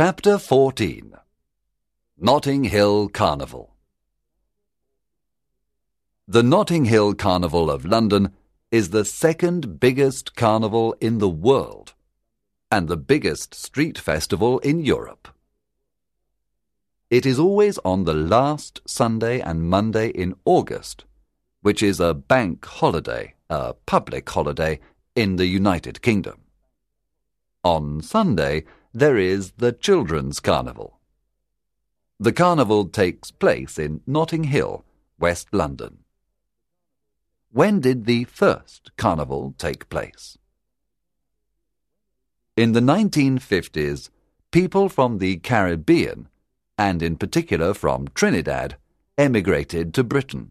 Chapter 14 Notting Hill Carnival The Notting Hill Carnival of London is the second biggest carnival in the world and the biggest street festival in Europe. It is always on the last Sunday and Monday in August, which is a bank holiday, a public holiday in the United Kingdom. On Sunday, there is the Children's Carnival. The carnival takes place in Notting Hill, West London. When did the first carnival take place? In the 1950s, people from the Caribbean, and in particular from Trinidad, emigrated to Britain.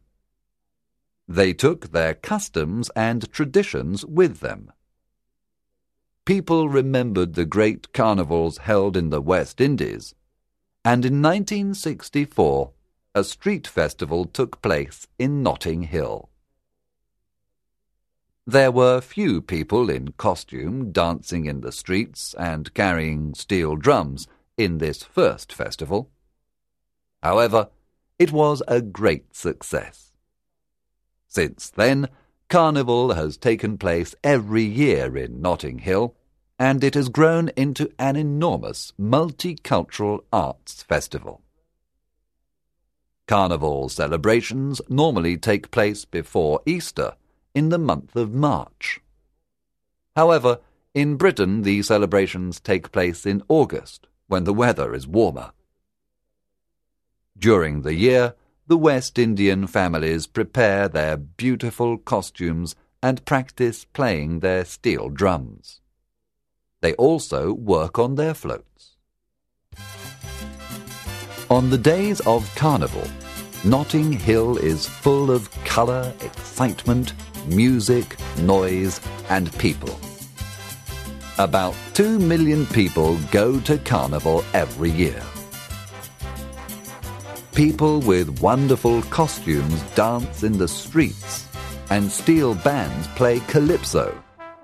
They took their customs and traditions with them people remembered the great carnivals held in the West Indies, and in 1964 a street festival took place in Notting Hill. There were few people in costume dancing in the streets and carrying steel drums in this first festival. However, it was a great success. Since then, Carnival has taken place every year in Notting Hill, and it has grown into an enormous multicultural arts festival. Carnival celebrations normally take place before Easter in the month of March. However, in Britain the celebrations take place in August when the weather is warmer. During the year, the West Indian families prepare their beautiful costumes and practice playing their steel drums. They also work on their floats. On the days of Carnival, Notting Hill is full of colour, excitement, music, noise, and people. About two million people go to Carnival every year. People with wonderful costumes dance in the streets, and steel bands play calypso,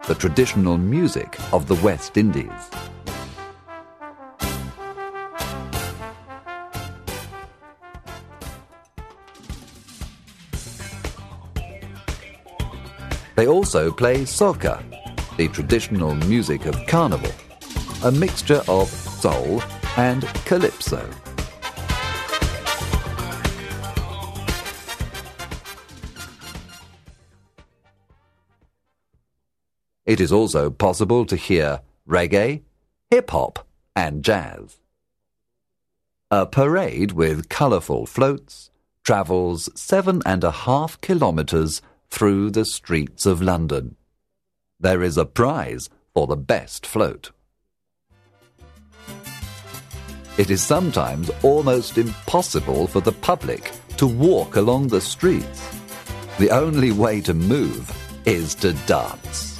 the traditional music of the West Indies. They also play soca, the traditional music of carnival, a mixture of soul and calypso. It is also possible to hear reggae, hip hop, and jazz. A parade with colourful floats travels seven and a half kilometres through the streets of London. There is a prize for the best float. It is sometimes almost impossible for the public to walk along the streets. The only way to move is to dance.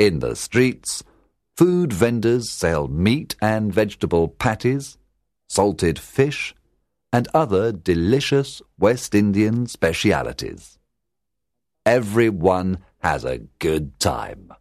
In the streets, food vendors sell meat and vegetable patties, salted fish, and other delicious West Indian specialities. Everyone has a good time.